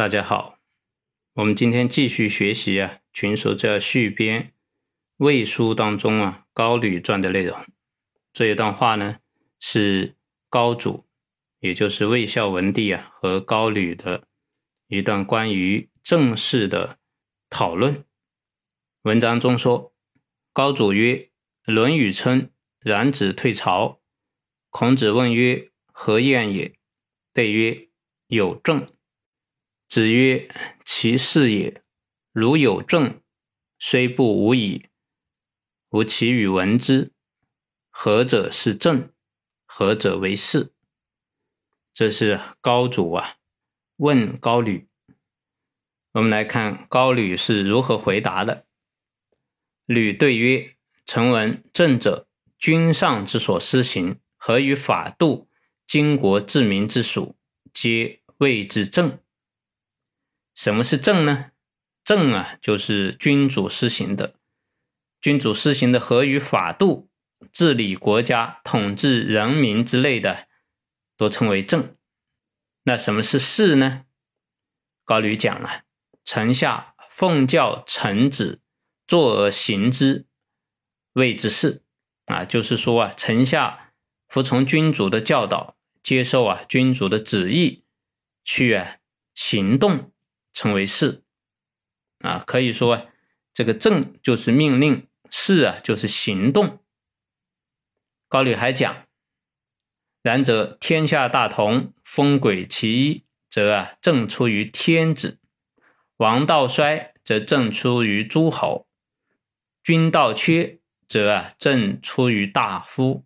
大家好，我们今天继续学习啊《群书治要续编》魏书当中啊高吕传的内容。这一段话呢是高祖，也就是魏孝文帝啊和高吕的一段关于政事的讨论。文章中说。高祖曰：“《论语》称冉子退朝。孔子问曰：‘何晏也？’对曰：‘有政。’子曰：‘其事也。如有政，虽不无矣。吾其与闻之。何者是政？何者为事？’这是高祖啊问高吕。我们来看高吕是如何回答的。”吕对曰：“臣闻政者，君上之所施行，合于法度，经国治民之属，皆谓之政。什么是政呢？政啊，就是君主施行的，君主施行的合于法度，治理国家、统治人民之类的，都称为政。那什么是事呢？高吕讲了，臣下奉教臣子。”坐而行之，谓之事啊，就是说啊，臣下服从君主的教导，接受啊君主的旨意，去啊行动，称为事啊。可以说，这个政就是命令，事啊就是行动。高吕还讲，然则天下大同，风轨其一，则啊政出于天子；王道衰，则政出于诸侯。君道缺，则啊政出于大夫，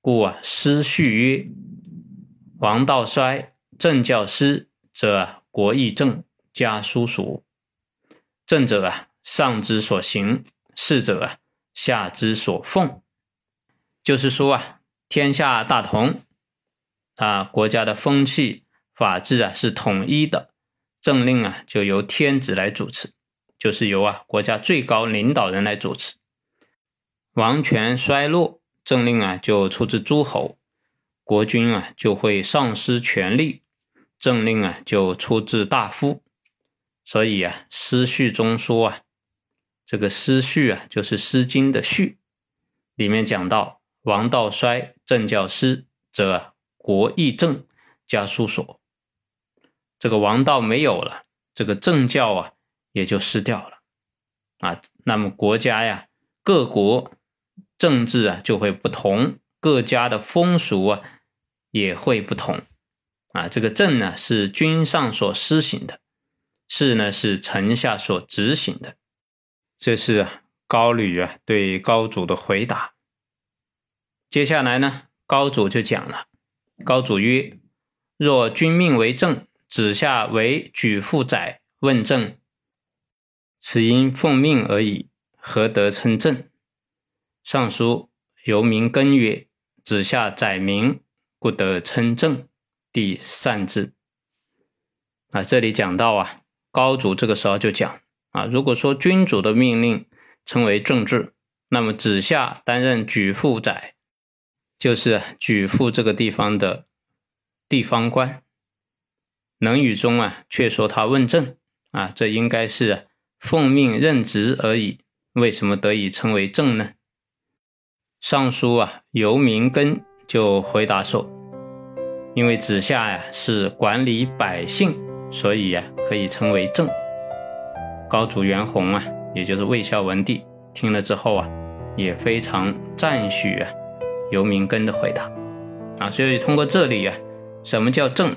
故啊师序曰：王道衰，政教失，则国亦正，家叔属。政者啊上之所行，事者啊下之所奉。就是说啊，天下大同啊，国家的风气法治啊是统一的，政令啊就由天子来主持。就是由啊国家最高领导人来主持，王权衰落，政令啊就出自诸侯，国君啊就会丧失权力，政令啊就出自大夫。所以啊，诗序中说啊，这个诗序啊就是《诗经》的序，里面讲到王道衰，政教失，则国亦正，家书所。这个王道没有了，这个政教啊。也就失掉了啊，那么国家呀，各国政治啊就会不同，各家的风俗啊也会不同啊。这个政呢是君上所施行的，事呢是臣下所执行的。这是高吕啊对高祖的回答。接下来呢，高祖就讲了，高祖曰：“若君命为政，子夏为举父宰，问政。”此因奉命而已，何得称政？尚书由民耕曰：“子夏宰民，不得称政。”第善治。啊，这里讲到啊，高祖这个时候就讲啊，如果说君主的命令称为政治，那么子夏担任举父宰，就是举父这个地方的地方官。《能语》中啊，却说他问政啊，这应该是。奉命任职而已，为什么得以称为政呢？尚书啊，游民根就回答说：“因为子夏呀是管理百姓，所以呀可以称为正。”高祖元宏啊，也就是魏孝文帝听了之后啊，也非常赞许啊游民根的回答啊。所以通过这里呀，什么叫正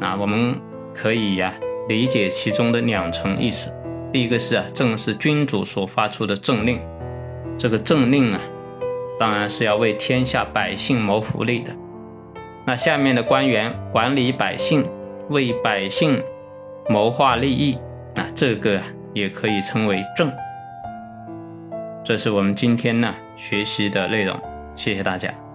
啊？我们可以呀理解其中的两层意思。第一个是啊，正是君主所发出的政令，这个政令啊，当然是要为天下百姓谋福利的。那下面的官员管理百姓，为百姓谋划利益，啊这个也可以称为政。这是我们今天呢学习的内容，谢谢大家。